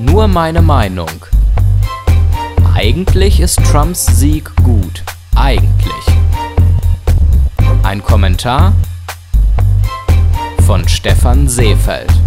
Nur meine Meinung. Eigentlich ist Trumps Sieg gut. Eigentlich. Ein Kommentar von Stefan Seefeld.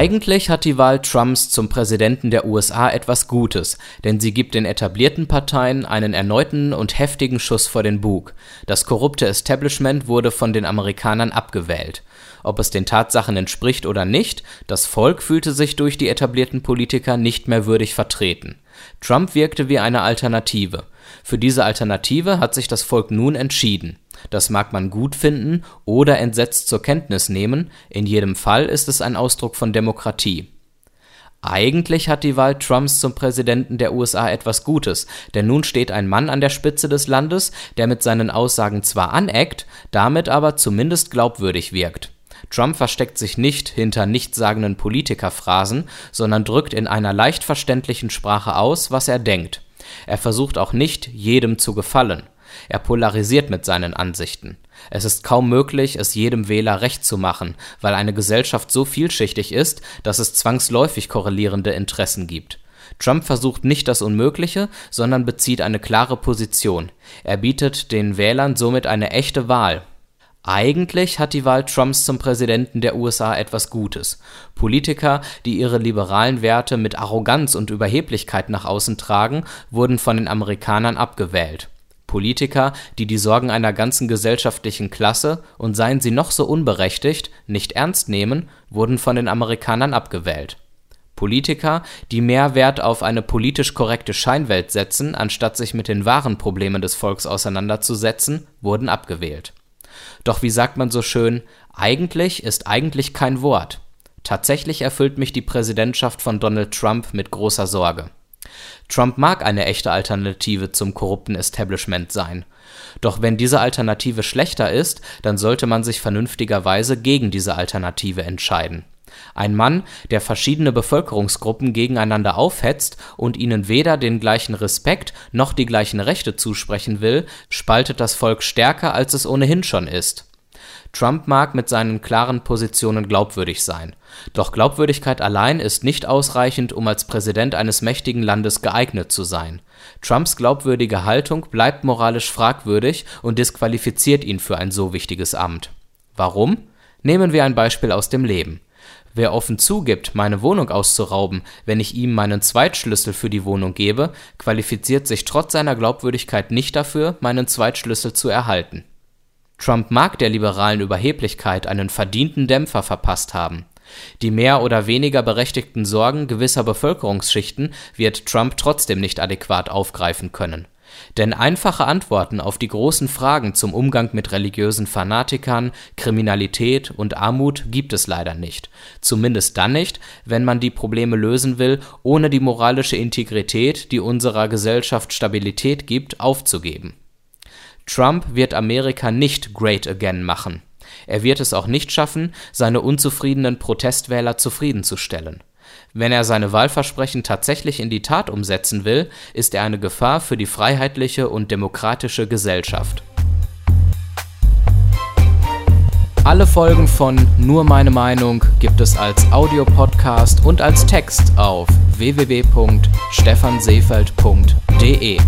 Eigentlich hat die Wahl Trumps zum Präsidenten der USA etwas Gutes, denn sie gibt den etablierten Parteien einen erneuten und heftigen Schuss vor den Bug. Das korrupte Establishment wurde von den Amerikanern abgewählt. Ob es den Tatsachen entspricht oder nicht, das Volk fühlte sich durch die etablierten Politiker nicht mehr würdig vertreten. Trump wirkte wie eine Alternative. Für diese Alternative hat sich das Volk nun entschieden. Das mag man gut finden oder entsetzt zur Kenntnis nehmen, in jedem Fall ist es ein Ausdruck von Demokratie. Eigentlich hat die Wahl Trumps zum Präsidenten der USA etwas Gutes, denn nun steht ein Mann an der Spitze des Landes, der mit seinen Aussagen zwar aneckt, damit aber zumindest glaubwürdig wirkt. Trump versteckt sich nicht hinter nichtssagenden Politikerphrasen, sondern drückt in einer leicht verständlichen Sprache aus, was er denkt. Er versucht auch nicht, jedem zu gefallen. Er polarisiert mit seinen Ansichten. Es ist kaum möglich, es jedem Wähler recht zu machen, weil eine Gesellschaft so vielschichtig ist, dass es zwangsläufig korrelierende Interessen gibt. Trump versucht nicht das Unmögliche, sondern bezieht eine klare Position. Er bietet den Wählern somit eine echte Wahl. Eigentlich hat die Wahl Trumps zum Präsidenten der USA etwas Gutes. Politiker, die ihre liberalen Werte mit Arroganz und Überheblichkeit nach außen tragen, wurden von den Amerikanern abgewählt. Politiker, die die Sorgen einer ganzen gesellschaftlichen Klasse, und seien sie noch so unberechtigt, nicht ernst nehmen, wurden von den Amerikanern abgewählt. Politiker, die mehr Wert auf eine politisch korrekte Scheinwelt setzen, anstatt sich mit den wahren Problemen des Volks auseinanderzusetzen, wurden abgewählt. Doch wie sagt man so schön, eigentlich ist eigentlich kein Wort. Tatsächlich erfüllt mich die Präsidentschaft von Donald Trump mit großer Sorge. Trump mag eine echte Alternative zum korrupten Establishment sein. Doch wenn diese Alternative schlechter ist, dann sollte man sich vernünftigerweise gegen diese Alternative entscheiden. Ein Mann, der verschiedene Bevölkerungsgruppen gegeneinander aufhetzt und ihnen weder den gleichen Respekt noch die gleichen Rechte zusprechen will, spaltet das Volk stärker, als es ohnehin schon ist. Trump mag mit seinen klaren Positionen glaubwürdig sein. Doch Glaubwürdigkeit allein ist nicht ausreichend, um als Präsident eines mächtigen Landes geeignet zu sein. Trumps glaubwürdige Haltung bleibt moralisch fragwürdig und disqualifiziert ihn für ein so wichtiges Amt. Warum? Nehmen wir ein Beispiel aus dem Leben. Wer offen zugibt, meine Wohnung auszurauben, wenn ich ihm meinen Zweitschlüssel für die Wohnung gebe, qualifiziert sich trotz seiner Glaubwürdigkeit nicht dafür, meinen Zweitschlüssel zu erhalten. Trump mag der liberalen Überheblichkeit einen verdienten Dämpfer verpasst haben. Die mehr oder weniger berechtigten Sorgen gewisser Bevölkerungsschichten wird Trump trotzdem nicht adäquat aufgreifen können. Denn einfache Antworten auf die großen Fragen zum Umgang mit religiösen Fanatikern, Kriminalität und Armut gibt es leider nicht. Zumindest dann nicht, wenn man die Probleme lösen will, ohne die moralische Integrität, die unserer Gesellschaft Stabilität gibt, aufzugeben. Trump wird Amerika nicht great again machen. Er wird es auch nicht schaffen, seine unzufriedenen Protestwähler zufriedenzustellen. Wenn er seine Wahlversprechen tatsächlich in die Tat umsetzen will, ist er eine Gefahr für die freiheitliche und demokratische Gesellschaft. Alle Folgen von Nur meine Meinung gibt es als Audiopodcast und als Text auf www.stephanseefeld.de.